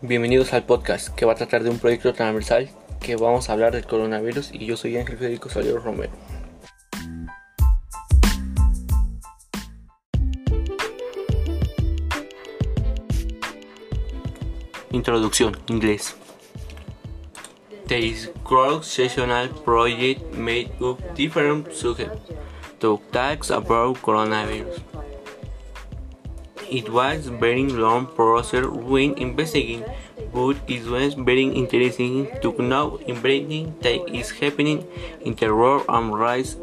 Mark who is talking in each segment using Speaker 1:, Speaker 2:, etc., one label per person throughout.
Speaker 1: Bienvenidos al podcast que va a tratar de un proyecto transversal que vamos a hablar del coronavirus y yo soy Ángel Federico Salero Romero. Introducción, inglés. This cross-sectional project made up different subjects to talk about coronavirus. It was very long process when investigating, but it was very interesting to know everything that is happening in the world and raise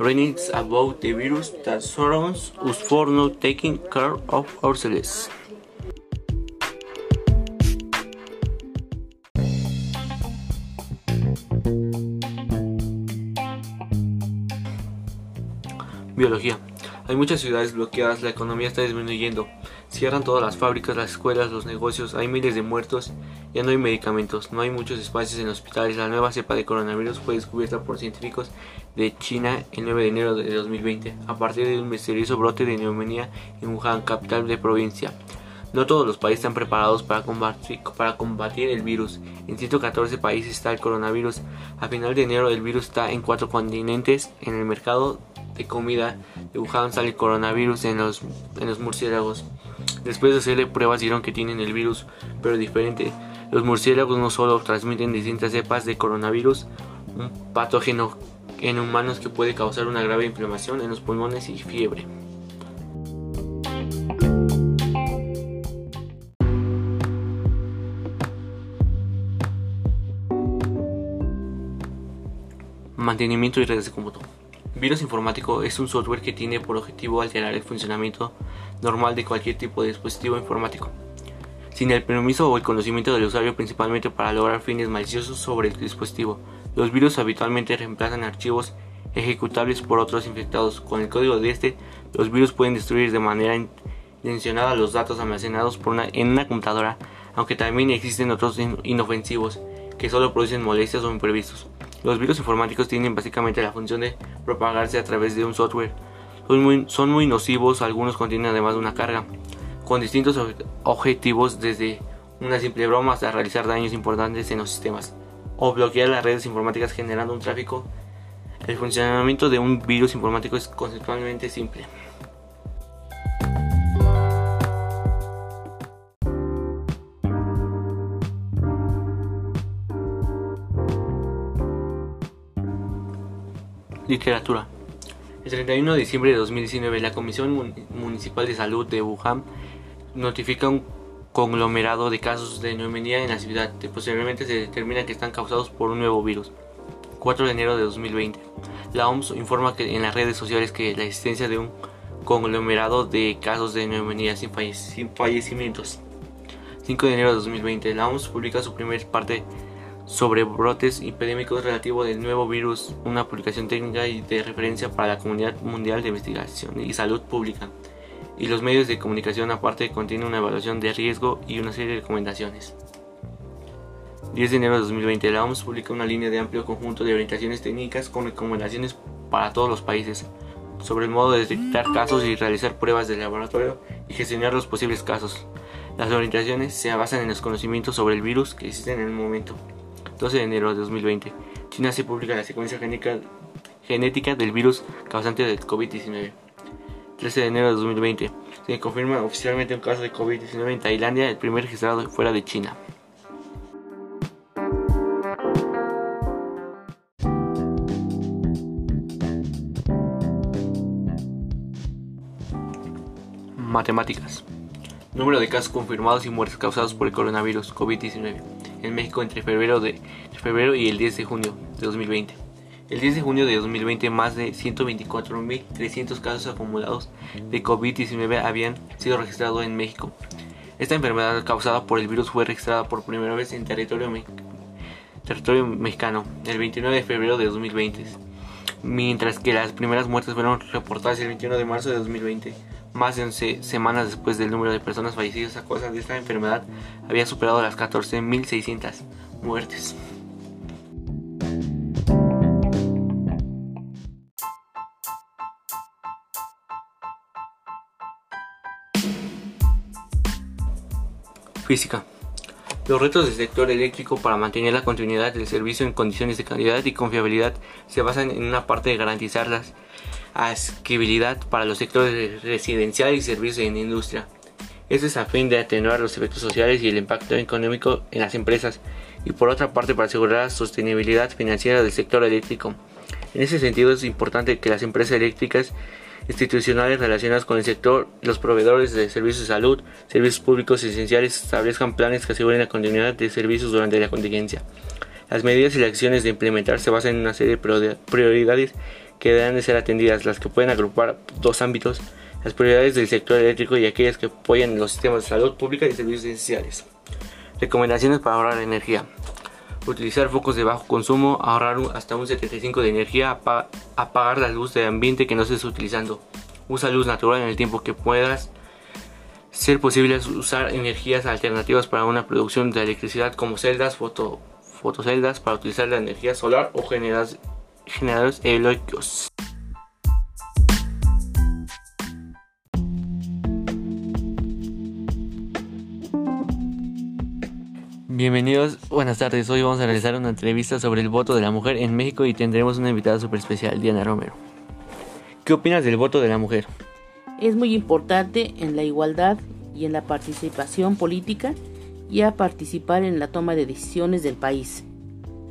Speaker 1: awareness about the virus that surrounds us for not taking care of ourselves. Biología. Hay muchas ciudades bloqueadas, la economía está disminuyendo. Cierran todas las fábricas, las escuelas, los negocios, hay miles de muertos, ya no hay medicamentos, no hay muchos espacios en hospitales. La nueva cepa de coronavirus fue descubierta por científicos de China el 9 de enero de 2020, a partir de un misterioso brote de neumonía en Wuhan, capital de provincia. No todos los países están preparados para combatir, para combatir, el virus. En 114 países está el coronavirus. A final de enero el virus está en cuatro continentes. En el mercado comida de sale el coronavirus en los, en los murciélagos. Después de hacerle pruebas dieron que tienen el virus, pero diferente. Los murciélagos no solo transmiten distintas cepas de coronavirus, un patógeno en humanos que puede causar una grave inflamación en los pulmones y fiebre. Mantenimiento y redes de cómputo. Virus informático es un software que tiene por objetivo alterar el funcionamiento normal de cualquier tipo de dispositivo informático, sin el permiso o el conocimiento del usuario principalmente para lograr fines maliciosos sobre el dispositivo. Los virus habitualmente reemplazan archivos ejecutables por otros infectados. Con el código de este, los virus pueden destruir de manera intencionada los datos almacenados en una computadora, aunque también existen otros inofensivos que solo producen molestias o imprevistos. Los virus informáticos tienen básicamente la función de propagarse a través de un software. Son muy, nocivos, algunos contienen además una carga, con distintos objetivos desde una simple broma hasta realizar daños importantes en los sistemas, o bloquear las redes informáticas generando un tráfico. El funcionamiento de un virus informático es conceptualmente simple. Literatura. El 31 de diciembre de 2019, la Comisión Municipal de Salud de Wuhan notifica un conglomerado de casos de neumonía en la ciudad, posteriormente se determina que están causados por un nuevo virus. 4 de enero de 2020. La OMS informa que en las redes sociales que la existencia de un conglomerado de casos de neumonía sin, fallecimientos. 5 de enero de 2020. La OMS publica su primer parte sobre brotes epidémicos relativo del nuevo virus, una publicación técnica y de referencia para la comunidad mundial de investigación y salud pública. Y los medios de comunicación aparte contienen una evaluación de riesgo y una serie de recomendaciones. 10 de enero de 2020, la OMS publica una línea de amplio conjunto de orientaciones técnicas con recomendaciones para todos los países sobre el modo de detectar casos y realizar pruebas de laboratorio y gestionar los posibles casos. Las orientaciones se basan en los conocimientos sobre el virus que existen en el momento. 12 de enero de 2020, China se publica la secuencia genética, del virus causante del COVID-19. 13 de enero de 2020, se confirma oficialmente un caso de COVID-19 en Tailandia, el primer registrado fuera de China. Matemáticas. Número de casos confirmados y muertes causados por el coronavirus COVID-19 en México entre febrero, de, febrero y el 10 de junio de 2020. El 10 de junio de 2020 más de 124.300 casos acumulados de COVID-19 habían sido registrados en México. Esta enfermedad causada por el virus fue registrada por primera vez en territorio, territorio mexicano el 29 de febrero de 2020, mientras que las primeras muertes fueron reportadas el 21 de marzo de 2020. Más de 11 semanas después del número de personas fallecidas a causa de esta enfermedad había superado las 14.600 muertes. Física. Los retos del sector eléctrico para mantener la continuidad del servicio en condiciones de calidad y confiabilidad se basan en una parte de garantizar la asequibilidad para los sectores residencial y servicios en industria. Esto es a fin de atenuar los efectos sociales y el impacto económico en las empresas y por otra parte para asegurar la sostenibilidad financiera del sector eléctrico. En ese sentido es importante que las empresas eléctricas institucionales relacionadas con el sector, los proveedores de servicios de salud, servicios públicos esenciales establezcan planes que aseguren la continuidad de servicios durante la contingencia. Las medidas y las acciones de implementar se basan en una serie de prioridades que deben de ser atendidas, las que pueden agrupar dos ámbitos, las prioridades del sector eléctrico y aquellas que apoyan los sistemas de salud pública y servicios esenciales. Recomendaciones para ahorrar energía. Utilizar focos de bajo consumo, ahorrar hasta un 75 de energía, apagar la luz de ambiente que no estés utilizando. Usa luz natural en el tiempo que puedas. Ser posible usar energías alternativas para una producción de electricidad como celdas, foto, fotoceldas para utilizar la energía solar o generadores, generadores eólicos. Bienvenidos, buenas tardes. Hoy vamos a realizar una entrevista sobre el voto de la mujer en México y tendremos una invitada súper especial, Diana Romero. ¿Qué opinas del voto de la mujer?
Speaker 2: Es muy importante en la igualdad y en la participación política y a participar en la toma de decisiones del país.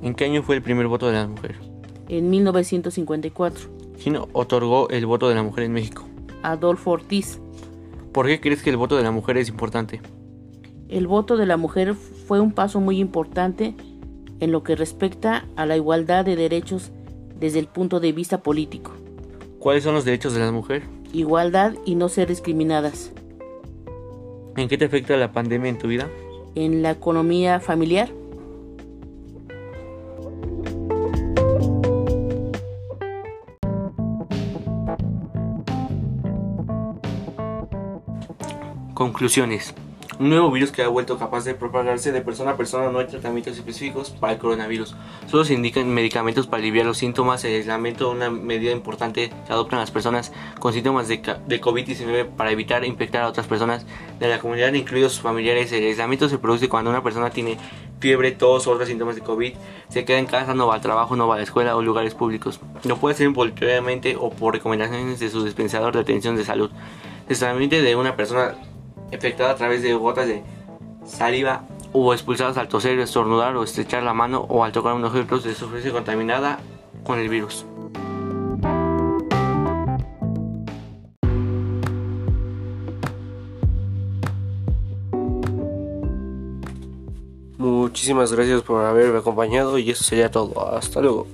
Speaker 1: ¿En qué año fue el primer voto de la mujer?
Speaker 2: En 1954.
Speaker 1: ¿Quién otorgó el voto de la mujer en México?
Speaker 2: Adolfo Ortiz.
Speaker 1: ¿Por qué crees que el voto de la mujer es importante?
Speaker 2: el voto de la mujer fue un paso muy importante en lo que respecta a la igualdad de derechos desde el punto de vista político.
Speaker 1: ¿Cuáles son los derechos de la mujer?
Speaker 2: Igualdad y no ser discriminadas.
Speaker 1: ¿En qué te afecta la pandemia en tu vida?
Speaker 2: En la economía familiar.
Speaker 1: Conclusiones. Un nuevo virus que ha vuelto capaz de propagarse de persona a persona no hay tratamientos específicos para el coronavirus. Solo se indican medicamentos para aliviar los síntomas. El aislamiento una medida importante que adoptan las personas con síntomas de, COVID-19 para evitar infectar a otras personas de la comunidad, incluidos sus familiares. El aislamiento se produce cuando una persona tiene fiebre, tos o otros síntomas de COVID, se queda en casa, no va al trabajo, no va a la escuela o lugares públicos. No puede ser voluntariamente o por recomendaciones de su dispensador de atención de salud. El aislamiento de una persona efectuada a través de gotas de saliva o expulsadas al toser, estornudar o estrechar la mano o al tocar un objeto de superficie contaminada con el virus.
Speaker 3: Muchísimas gracias por haberme acompañado y eso sería todo. Hasta luego.